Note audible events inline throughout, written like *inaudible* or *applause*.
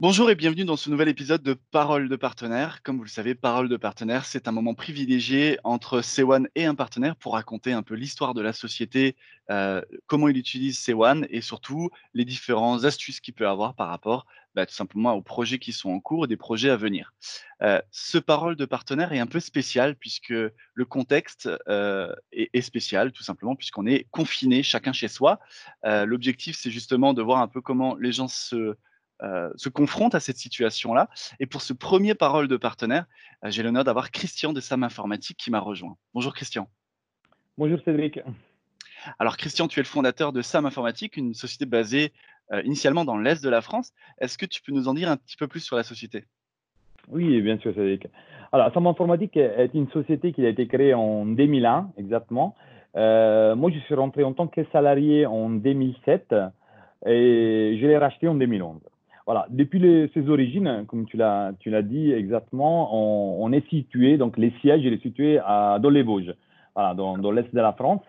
Bonjour et bienvenue dans ce nouvel épisode de Parole de partenaire. Comme vous le savez, Parole de partenaire, c'est un moment privilégié entre C1 et un partenaire pour raconter un peu l'histoire de la société, euh, comment il utilise C1 et surtout les différentes astuces qu'il peut avoir par rapport bah, tout simplement aux projets qui sont en cours et des projets à venir. Euh, ce Parole de partenaire est un peu spécial puisque le contexte euh, est, est, spécial tout simplement puisqu'on est confiné chacun chez soi. L'objectif, c'est justement de voir un peu comment les gens se euh, se confrontent à cette situation-là. Et pour ce premier parole de partenaire, euh, j'ai l'honneur d'avoir Christian de Sam Informatique qui m'a rejoint. Bonjour Christian. Bonjour Cédric. Alors Christian, tu es le fondateur de Sam Informatique, une société basée euh, initialement dans l'Est de la France. Est-ce que tu peux nous en dire un petit peu plus sur la société? Oui, bien sûr Cédric. Alors Sam Informatique est une société qui a été créée en 2001 exactement. moi, je suis rentré en tant que salarié en 2007 et je l'ai racheté en 2011. Voilà, depuis ses origines, comme tu l'as, dit exactement, on, est situé, donc les sièges, il est situé à, dans les Vosges, dans, l'est de la France.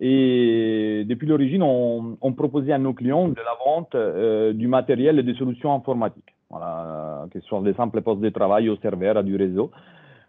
Et depuis l'origine, on, proposait à nos clients de la vente euh, du matériel et des solutions informatiques, voilà, que ce soit des simples postes de travail au serveur, du réseau.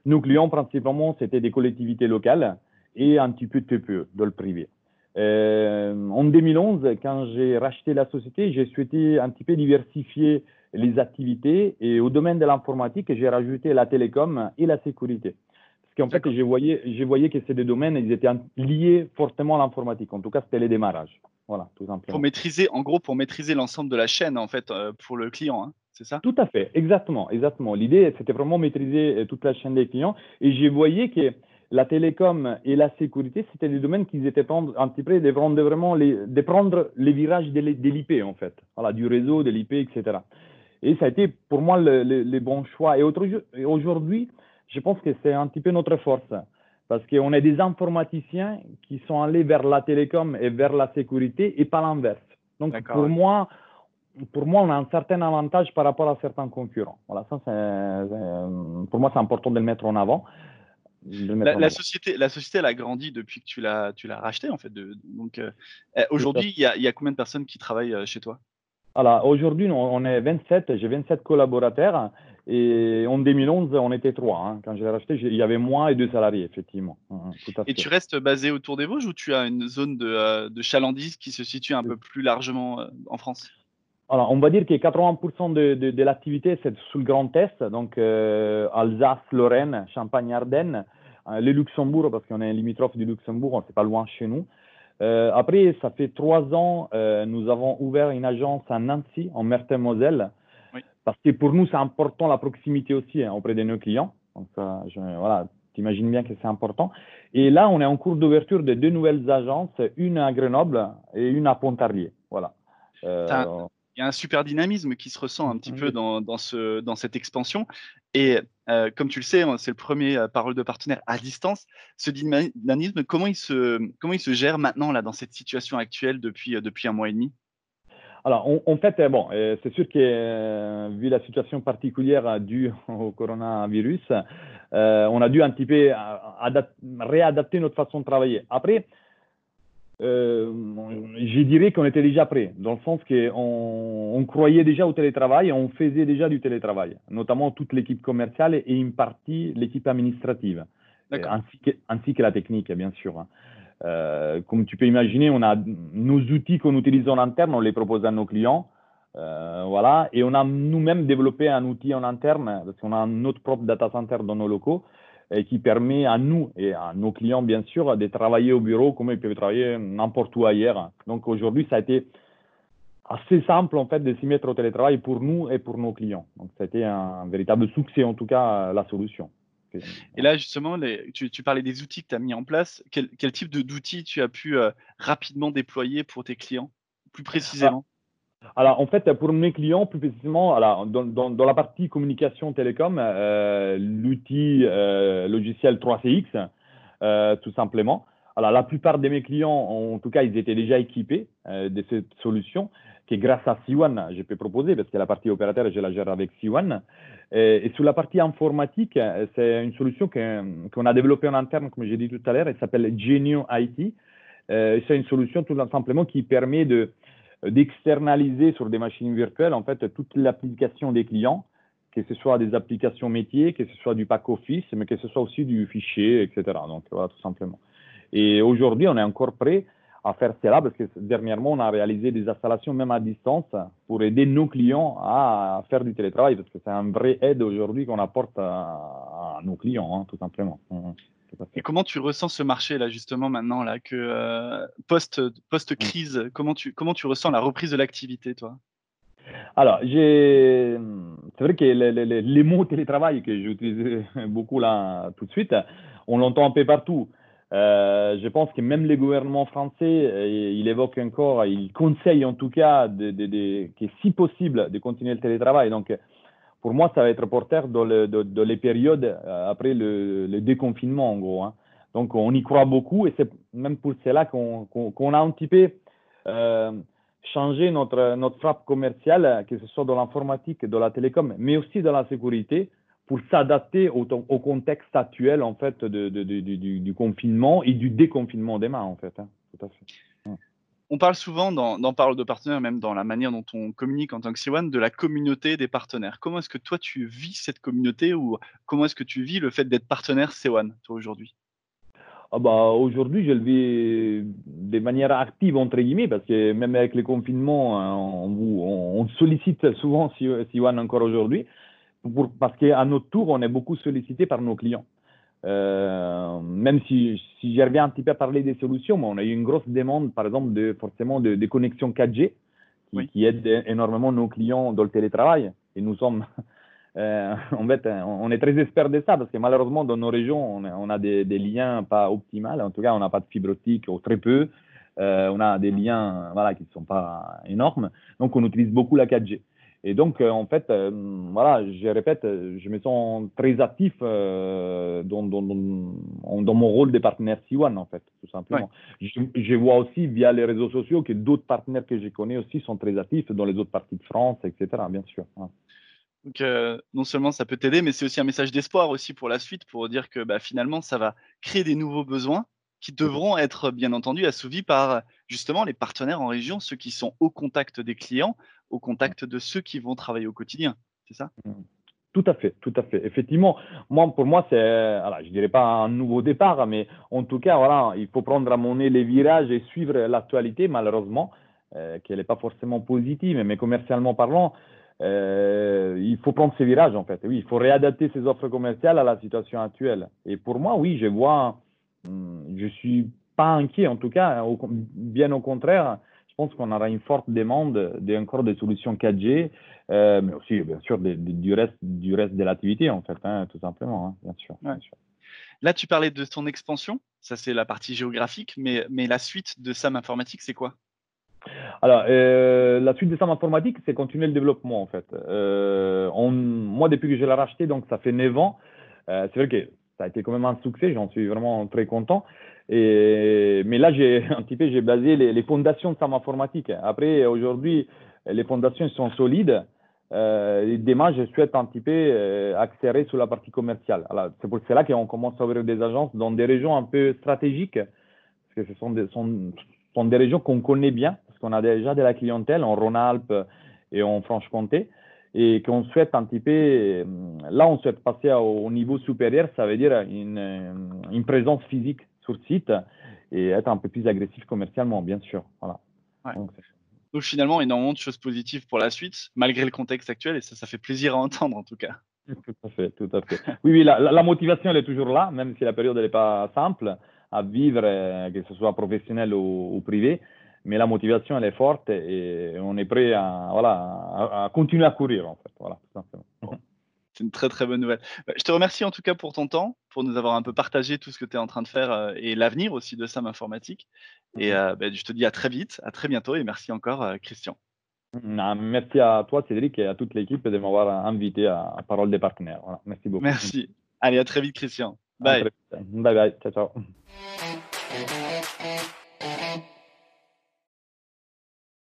Nos clients, principalement, c'était des collectivités locales et un petit peu de TPE, dans le privé. Euh, en 2011, quand j'ai racheté la société, j'ai souhaité un petit peu diversifier les activités et au domaine de l'informatique, j'ai rajouté la télécom et la sécurité. Parce qu'en fait, j'ai voyé que ces deux domaines, ils étaient liés fortement à l'informatique. En tout cas, c'était les démarrages. Voilà, tout simplement. Pour maîtriser, en gros, pour maîtriser l'ensemble de la chaîne, en fait, euh, pour le client, hein, c'est ça? Tout à fait, exactement, exactement. L'idée, c'était vraiment maîtriser euh, toute la chaîne des clients. Et j'ai voyé que la télécom et la sécurité, c'était des domaines qui étaient un petit peu de prendre vraiment les, de prendre les virages de l'IP en fait, voilà, du réseau, de l'IP, etc. Et ça a été pour moi le, le, bon choix. Et aujourd'hui, je pense que c'est un petit peu notre force parce qu'on est des informaticiens qui sont allés vers la télécom et vers la sécurité et pas l'inverse. Donc pour moi, pour moi, on a un certain avantage par rapport à certains concurrents. Voilà, ça, pour moi, c'est important de le mettre en avant. La, société, la société, elle a grandi depuis que tu l'as, tu l'as racheté en fait. De, donc euh, aujourd'hui, il y a, y a, combien de personnes qui travaillent euh, chez toi? Alors aujourd'hui, on est 27. J'ai 27 collaborateurs et en 2011, on était trois. Hein. Quand je l'ai racheté, il y avait moi et deux salariés effectivement. Mmh, mmh. Et tu restes basé autour des Vosges ou tu as une zone de, euh, de chalandise qui se situe un peu plus largement en France? Alors, on va dire que 80% de, de, de l'activité, c'est sous le Grand Est, donc euh, Alsace, Lorraine, Champagne, Ardennes, euh, le Luxembourg, parce qu'on est limitrophe du Luxembourg, c'est pas loin chez nous. Euh, après, ça fait trois ans, nous avons ouvert une agence à Nancy, en Meurthe-et-Moselle, oui. parce que pour nous, c'est important la proximité aussi hein, auprès de nos clients. Donc, je, voilà, t'imagines bien que c'est important. Et là, on est en cours d'ouverture de deux nouvelles agences, une à Grenoble et une à Pontarlier. Voilà. Euh, il y a un super dynamisme qui se ressent un petit peu dans, dans, ce, dans cette expansion. Et euh, comme tu le sais, hein, c'est le premier euh, parole de partenaire à distance. Ce dynamisme, comment il se, comment il se gère maintenant là, dans cette situation actuelle depuis, euh, depuis un mois et demi? Alors, en fait, bon, c'est sûr que vu la situation particulière due *laughs* au coronavirus, on a dû un petit peu réadapter notre façon de travailler. Après, euh, je dirais qu'on était déjà prêt, dans le sens qu'on on croyait déjà au télétravail, on faisait déjà du télétravail, notamment toute l'équipe commerciale et une partie l'équipe administrative, ainsi que, ainsi que, la technique, bien sûr. Hein. Euh, comme tu peux imaginer, on a nos outils qu'on utilise en interne, on les propose à nos clients. Euh, voilà, et on a nous-mêmes développé un outil en interne, parce qu'on a notre propre data center dans nos locaux, et qui permet à nous et à nos clients, bien sûr, de travailler au bureau comme ils peuvent travailler n'importe où ailleurs. Donc aujourd'hui, ça a été assez simple en fait de s'y mettre au télétravail pour nous et pour nos clients. Donc ça a été un véritable succès, en tout cas, la solution. Et là, justement, tu, parlais des outils que tu as mis en place. Quel, quel type d'outils tu as pu euh, rapidement déployer pour tes clients, plus précisément? Alors, en fait, pour mes clients, plus précisément, alors, dans, dans, la partie communication télécom, euh, l'outil euh, logiciel 3CX, euh, tout simplement. Alors, la plupart de mes clients, en tout cas, ils étaient déjà équipés de cette solution que grâce à C1, je peux proposer, parce que la partie opérateur, je la gère avec C1. Et, sur la partie informatique, c'est une solution qu'on a développée en interne, comme j'ai dit tout à l'heure, elle s'appelle Genio IT. C'est une solution tout simplement qui permet de d'externaliser sur des machines virtuelles en fait toute l'application des clients, que ce soit des applications métiers, que ce soit du pack office, mais que ce soit aussi du fichier, etc. Donc voilà, tout simplement. Et aujourd'hui, on est encore prêt à faire cela parce que dernièrement, on a réalisé des installations même à distance pour aider nos clients à faire du télétravail parce que c'est un vrai aide aujourd'hui qu'on apporte à, nos clients, hein, tout simplement. Et comment tu ressens ce marché là justement maintenant là que euh, post post crise, mmh. comment tu comment tu ressens la reprise de l'activité toi? Alors, c'est vrai que les, les, les, mots télétravail que j'utilise *laughs* beaucoup là tout de suite, on l'entend un peu partout. Euh, je pense que même les gouvernements français, euh, il évoque encore, il conseille en tout cas de, de, de, que si possible de continuer le télétravail. Donc, pour moi, ça va être porteur dans, le, dans, les périodes euh, après le, déconfinement, en gros. Hein. Donc, on y croit beaucoup et c'est même pour cela qu'on qu a un petit peu euh, changé notre, notre frappe commerciale, que ce soit dans l'informatique, dans la télécom, mais aussi dans la sécurité pour s'adapter au, contexte actuel en fait du, confinement et du déconfinement des mains en fait. Hein. Tout à fait. On parle souvent dans, dans, Parole de partenaires, même dans la manière dont on communique en tant que C1, de la communauté des partenaires. Comment est-ce que toi tu vis cette communauté ou comment est-ce que tu vis le fait d'être partenaire C1 toi aujourd'hui? Ah bah, Aujourd'hui, je le vis de manière active, entre guillemets, parce que même avec les confinements, hein, on, on sollicite souvent C1 encore aujourd'hui parce qu'à notre tour, on est beaucoup sollicité par nos clients. Euh, même si, si reviens un petit peu à parler des solutions, mais on a eu une grosse demande, par exemple, de, forcément de, de connexions 4G, qui, qui aide énormément nos clients dans le télétravail. Et nous sommes, *laughs* euh, en fait, on est très experts de ça, parce que malheureusement, dans nos régions, on a, on a des, des, liens pas optimaux. En tout cas, on n'a pas de fibre optique, ou très peu. Euh, on a des liens voilà, qui ne sont pas énormes. Donc, on utilise beaucoup la 4G. Et donc, euh, en fait, euh, voilà, je répète, je me sens très actif euh, dans, dans, dans, dans, mon rôle de partenaire C1, en fait, tout simplement. Ouais. Je, je, vois aussi via les réseaux sociaux que d'autres partenaires que je connais aussi sont très actifs dans les autres parties de France, etc., bien sûr. Ouais. Donc, euh, non seulement ça peut t'aider, mais c'est aussi un message d'espoir aussi pour la suite, pour dire que bah, finalement, ça va créer des nouveaux besoins qui devront être bien entendu assouvis par justement les partenaires en région, ceux qui sont au contact des clients, au contact de ceux qui vont travailler au quotidien. C'est ça? Mmh. Tout à fait, tout à fait. Effectivement, moi, pour moi, c'est, alors, je dirais pas un nouveau départ, mais en tout cas, voilà, il faut prendre à mon nez les virages et suivre l'actualité, malheureusement, euh, qu'elle n'est pas forcément positive, mais commercialement parlant, euh, il faut prendre ces virages, en fait. Oui, il faut réadapter ses offres commerciales à la situation actuelle. Et pour moi, oui, je vois, je suis pas inquiet, en tout cas, bien au contraire, je pense qu'on aura une forte demande de, encore des solutions 4G, euh, mais aussi, bien sûr, de, de, du, reste, du reste de l'activité, en fait, hein, tout simplement, hein, bien, sûr, ouais. bien, sûr, Là, tu parlais de ton expansion, ça c'est la partie géographique, mais, mais la suite de SAM Informatique, c'est quoi? Alors, euh, la suite de SAM Informatique, c'est continuer le développement, en fait. Euh, on, moi, depuis que je l'ai racheté, donc ça fait 9 ans, euh, c'est vrai que ça a été quand même un succès, j'en suis vraiment très content. Mais là, j'ai *laughs* un petit peu, j'ai basé les, fondations de SAM Informatique. Après, aujourd'hui, les fondations sont solides. Euh, demain, je souhaite un petit peu euh, accélérer sur la partie commerciale. C'est pour cela qu'on commence à ouvrir des agences dans des régions un peu stratégiques, parce que ce sont des, sont, sont des régions qu'on connaît bien, parce qu'on a déjà de la clientèle en Rhône-Alpes et en Franche-Comté, et qu'on souhaite un petit peu, euh, là, on souhaite passer au niveau supérieur, ça veut dire une, une présence physique sur site et être un peu plus agressif commercialement, bien sûr. Voilà. Ouais. Donc, Donc, finalement, énormément de choses positives pour la suite, malgré le contexte actuel, et ça, ça fait plaisir à entendre en tout cas. *laughs* Tout à fait, tout à fait. Oui, oui, la, la motivation, elle est toujours là, même si la période n'est pas simple à vivre, euh, que ce soit professionnel ou, ou, privé. Mais la motivation, elle est forte et on est prêt à, voilà, à, à continuer à courir, en fait. Voilà, tout simplement. *laughs* C'est une très très bonne nouvelle. Bah, je te remercie en tout cas pour ton temps, pour nous avoir un peu partagé tout ce que tu es en train de faire euh, et l'avenir aussi de SAM Informatique. Et euh, bah, je te dis à très vite, à très bientôt et merci encore euh, Christian. Merci à toi Cédric et à toute l'équipe de m'avoir invité à, Parole des partenaires. Voilà. Merci beaucoup. Merci. Allez, à très vite Christian. Bye. Bye bye. Ciao ciao.